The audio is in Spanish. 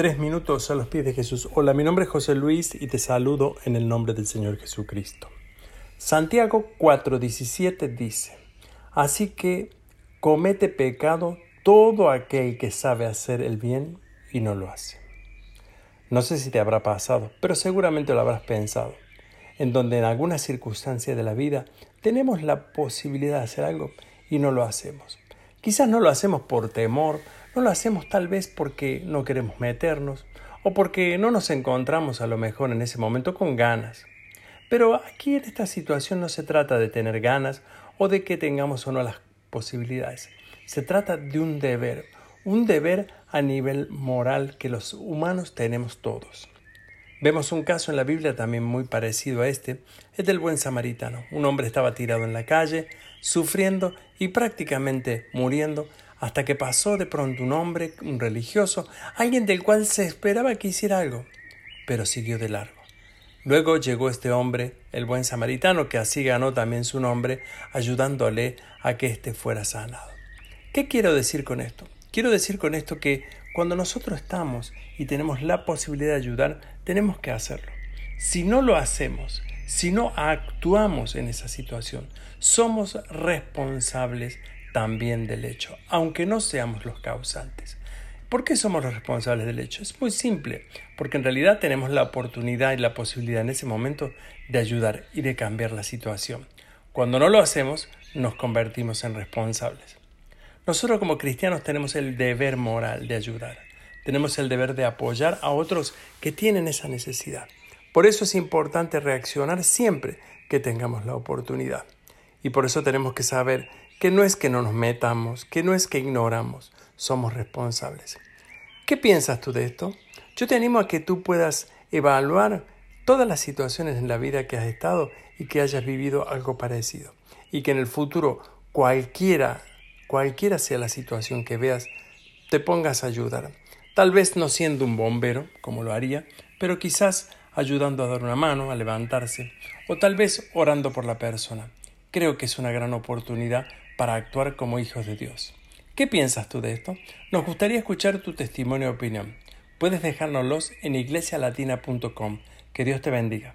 Tres minutos a los pies de Jesús. Hola, mi nombre es José Luis y te saludo en el nombre del Señor Jesucristo. Santiago 4:17 dice, Así que comete pecado todo aquel que sabe hacer el bien y no lo hace. No sé si te habrá pasado, pero seguramente lo habrás pensado, en donde en alguna circunstancia de la vida tenemos la posibilidad de hacer algo y no lo hacemos. Quizás no lo hacemos por temor, no lo hacemos tal vez porque no queremos meternos o porque no nos encontramos a lo mejor en ese momento con ganas. Pero aquí en esta situación no se trata de tener ganas o de que tengamos o no las posibilidades. Se trata de un deber, un deber a nivel moral que los humanos tenemos todos. Vemos un caso en la Biblia también muy parecido a este, es del buen samaritano. Un hombre estaba tirado en la calle, sufriendo y prácticamente muriendo, hasta que pasó de pronto un hombre, un religioso, alguien del cual se esperaba que hiciera algo, pero siguió de largo. Luego llegó este hombre, el buen samaritano, que así ganó también su nombre, ayudándole a que éste fuera sanado. ¿Qué quiero decir con esto? Quiero decir con esto que cuando nosotros estamos y tenemos la posibilidad de ayudar, tenemos que hacerlo. Si no lo hacemos, si no actuamos en esa situación, somos responsables también del hecho, aunque no seamos los causantes. ¿Por qué somos los responsables del hecho? Es muy simple, porque en realidad tenemos la oportunidad y la posibilidad en ese momento de ayudar y de cambiar la situación. Cuando no lo hacemos, nos convertimos en responsables. Nosotros como cristianos tenemos el deber moral de ayudar. Tenemos el deber de apoyar a otros que tienen esa necesidad. Por eso es importante reaccionar siempre que tengamos la oportunidad. Y por eso tenemos que saber que no es que no nos metamos, que no es que ignoramos, somos responsables. ¿Qué piensas tú de esto? Yo te animo a que tú puedas evaluar todas las situaciones en la vida que has estado y que hayas vivido algo parecido. Y que en el futuro cualquiera cualquiera sea la situación que veas, te pongas a ayudar. Tal vez no siendo un bombero, como lo haría, pero quizás ayudando a dar una mano, a levantarse, o tal vez orando por la persona. Creo que es una gran oportunidad para actuar como hijos de Dios. ¿Qué piensas tú de esto? Nos gustaría escuchar tu testimonio y opinión. Puedes dejárnoslos en iglesialatina.com. Que Dios te bendiga.